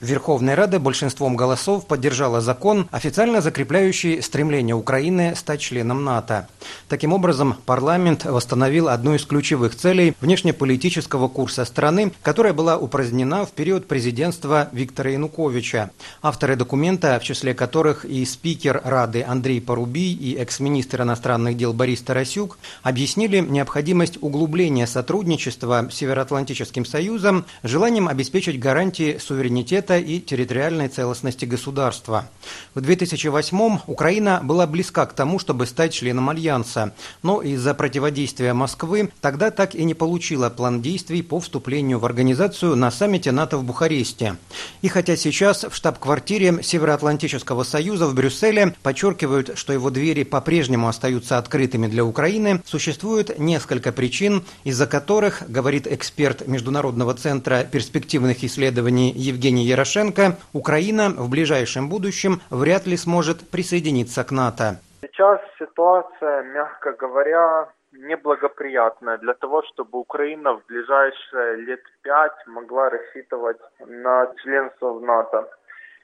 Верховная Рада большинством голосов поддержала закон, официально закрепляющий стремление Украины стать членом НАТО. Таким образом, парламент восстановил одну из ключевых целей внешнеполитического курса страны, которая была упразднена в период президентства Виктора Януковича. Авторы документа, в числе которых и спикер Рады Андрей Порубий и экс-министр иностранных дел Борис Тарасюк, объяснили необходимость углубления сотрудничества с Североатлантическим Союзом желанием обеспечить гарантии суверенитета суверенитета и территориальной целостности государства. В 2008-м Украина была близка к тому, чтобы стать членом Альянса, но из-за противодействия Москвы тогда так и не получила план действий по вступлению в организацию на саммите НАТО в Бухаресте. И хотя сейчас в штаб-квартире Североатлантического союза в Брюсселе подчеркивают, что его двери по-прежнему остаются открытыми для Украины, существует несколько причин, из-за которых, говорит эксперт Международного центра перспективных исследований Евгений Порошенко, Украина в ближайшем будущем вряд ли сможет присоединиться к НАТО. Сейчас ситуация, мягко говоря, неблагоприятная для того, чтобы Украина в ближайшие лет пять могла рассчитывать на членство в НАТО.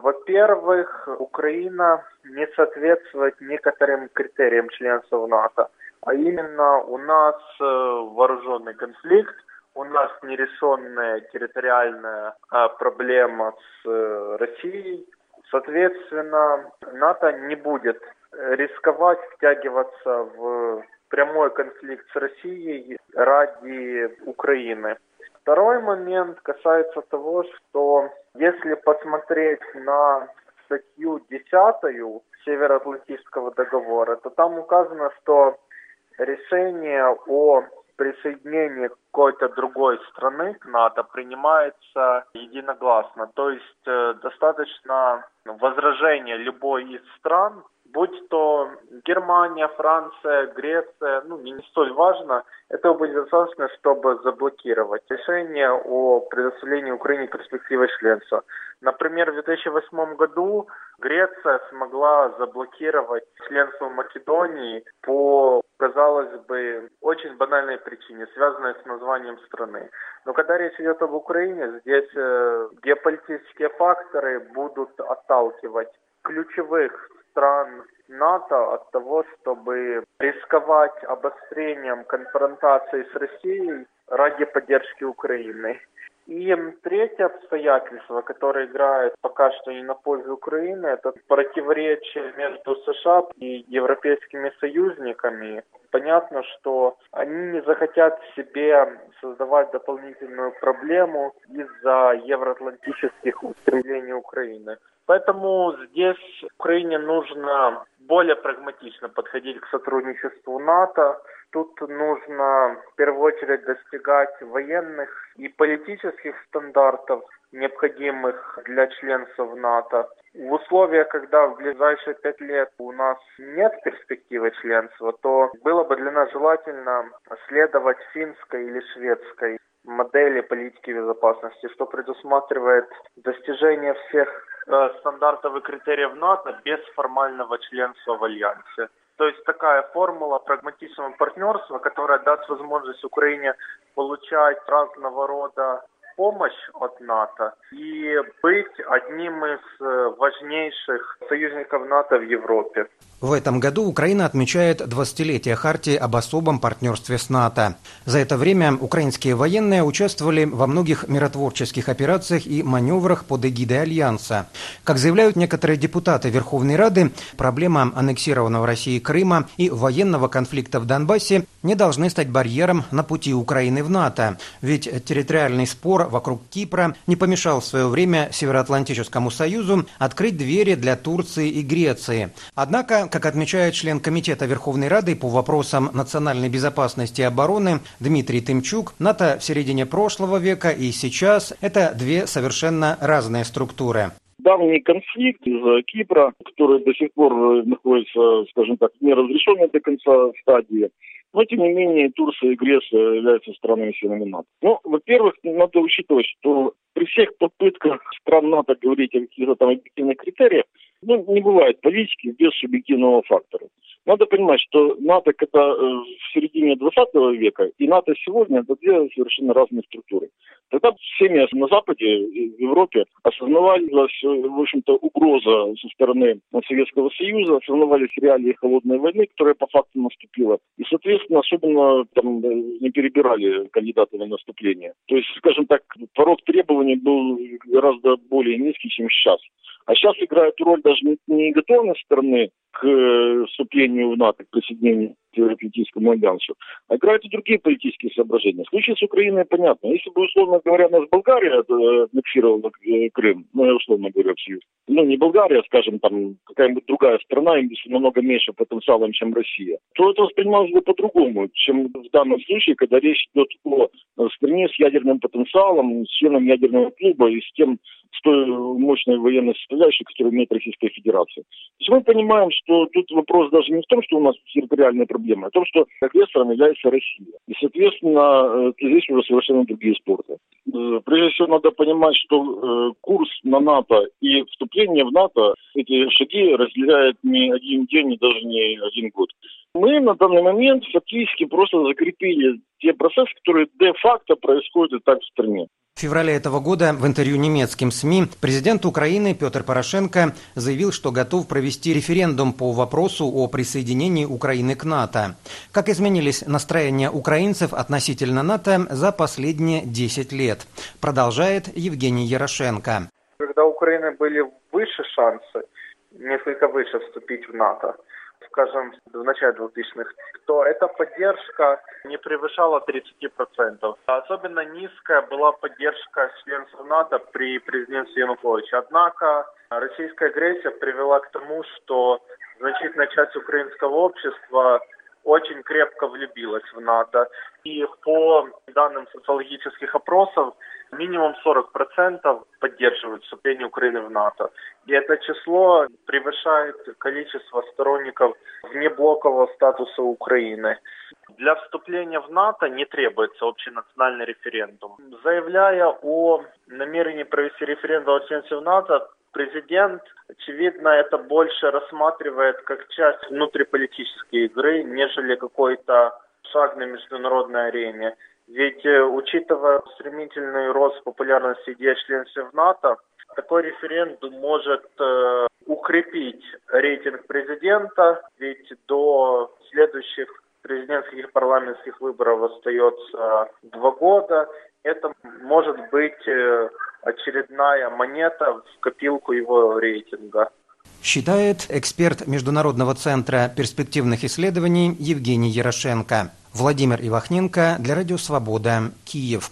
Во-первых, Украина не соответствует некоторым критериям членства в НАТО. А именно у нас э, вооруженный конфликт, у нас нерешенная территориальная а, проблема с э, Россией. Соответственно, НАТО не будет рисковать втягиваться в прямой конфликт с Россией ради Украины. Второй момент касается того, что если посмотреть на статью 10 Североатлантического договора, то там указано, что решение о присоединение какой-то другой страны к НАТО принимается единогласно. То есть э, достаточно возражения любой из стран, будь то Германия, Франция, Греция, ну не столь важно, этого будет достаточно, чтобы заблокировать решение о предоставлении Украине перспективы членства. Например, в 2008 году Греция смогла заблокировать членство Македонии по, казалось бы, очень банальной причине, связанной с названием страны. Но когда речь идет об Украине, здесь э, геополитические факторы будут отталкивать ключевых стран НАТО от того, чтобы рисковать обострением конфронтации с Россией ради поддержки Украины. И третье обстоятельство, которое играет пока что не на пользу Украины, это противоречие между США и европейскими союзниками. Понятно, что они не захотят себе создавать дополнительную проблему из-за евроатлантических устремлений Украины. Поэтому здесь Украине нужно более прагматично подходить к сотрудничеству НАТО. Тут нужно в первую очередь достигать военных и политических стандартов, необходимых для членства НАТО. В условиях, когда в ближайшие пять лет у нас нет перспективы членства, то было бы для нас желательно следовать финской или шведской модели политики безопасности, что предусматривает достижение всех э, стандартов и критериев НАТО без формального членства в Альянсе. То есть такая формула прагматичного партнерства, которая даст возможность Украине получать разного рода помощь от НАТО и быть одним из э, важнейших союзников НАТО в Европе. В этом году Украина отмечает 20-летие Хартии об особом партнерстве с НАТО. За это время украинские военные участвовали во многих миротворческих операциях и маневрах под эгидой Альянса. Как заявляют некоторые депутаты Верховной Рады, проблема аннексированного России Крыма и военного конфликта в Донбассе не должны стать барьером на пути Украины в НАТО. Ведь территориальный спор вокруг Кипра не помешал в свое время Североатлантическому Союзу открыть двери для Турции и Греции. Однако, как отмечает член Комитета Верховной Рады по вопросам национальной безопасности и обороны Дмитрий Тымчук, НАТО в середине прошлого века и сейчас – это две совершенно разные структуры давний конфликт из Кипра, который до сих пор находится, скажем так, неразрешенной до конца стадии. Но, тем не менее, Турция и Греция являются странами членами НАТО. Ну, во-первых, надо учитывать, что при всех попытках стран НАТО говорить о каких-то там объективных критериях, Ну, не бывает политики без субъективного фактора. Надо понимать, что НАТО это э, в середине 20 века и НАТО сегодня это две совершенно разные структуры. Тогда семьи на Западе, в Европе осознавались, в общем-то, угроза со стороны Советского Союза, осознавались реалии холодной войны, которая по факту наступила. И, соответственно, особенно там не перебирали кандидаты на наступление. То есть, скажем так, порог требований был гораздо более низкий, чем сейчас. А сейчас играет роль даже не готовность страны к э, вступлению в НАТО, к присоединению к Евроатлантическому альянсу, а играют и другие политические соображения. В случае с Украиной понятно. Если бы, условно говоря, нас Болгария э, аннексировала э, Крым, ну, условно говоря, в ну, не Болгария, скажем, там, какая-нибудь другая страна, с намного меньше потенциалом, чем Россия, то это воспринималось бы по-другому, чем в данном случае, когда речь идет о стране с ядерным потенциалом, с членом ядерного клуба и с тем, с той мощной военной составляющей, которую имеет Российская Федерация. То есть мы понимаем, что тут вопрос даже не в том, что у нас территориальные проблемы, а в том, что агрессором является Россия. И, соответственно, э, здесь уже совершенно другие спорты. Э, прежде всего, надо понимать, что э, курс на НАТО и вступление в НАТО, эти шаги разделяют не один день и даже не один год. Мы на данный момент фактически просто закрепили те процессы, которые де-факто происходят так в стране. В феврале этого года в интервью немецким СМИ президент Украины Петр Порошенко заявил, что готов провести референдум по вопросу о присоединении Украины к НАТО. Как изменились настроения украинцев относительно НАТО за последние 10 лет, продолжает Евгений Ярошенко. Когда у Украины были выше шансы, несколько выше вступить в НАТО, скажем, в начале 2000-х, то эта поддержка не превышала 30%. Особенно низкая была поддержка членов НАТО при президенте Януковиче. Однако российская агрессия привела к тому, что значительная часть украинского общества очень крепко влюбилась в НАТО. И по данным социологических опросов, минимум 40% поддерживают вступление Украины в НАТО. И это число превышает количество сторонников внеблокового статуса Украины. Для вступления в НАТО не требуется общенациональный референдум. Заявляя о намерении провести референдум о членстве в НАТО, президент, очевидно, это больше рассматривает как часть внутриполитической игры, нежели какой-то шаг на международной арене. Ведь, э, учитывая стремительный рост популярности идеи членства НАТО, такой референдум может э, укрепить рейтинг президента, ведь до следующих президентских и парламентских выборов остается два года. Это может быть э, очередная монета в копилку его рейтинга. Считает эксперт Международного центра перспективных исследований Евгений Ярошенко. Владимир Ивахненко для Радио Свобода, Киев.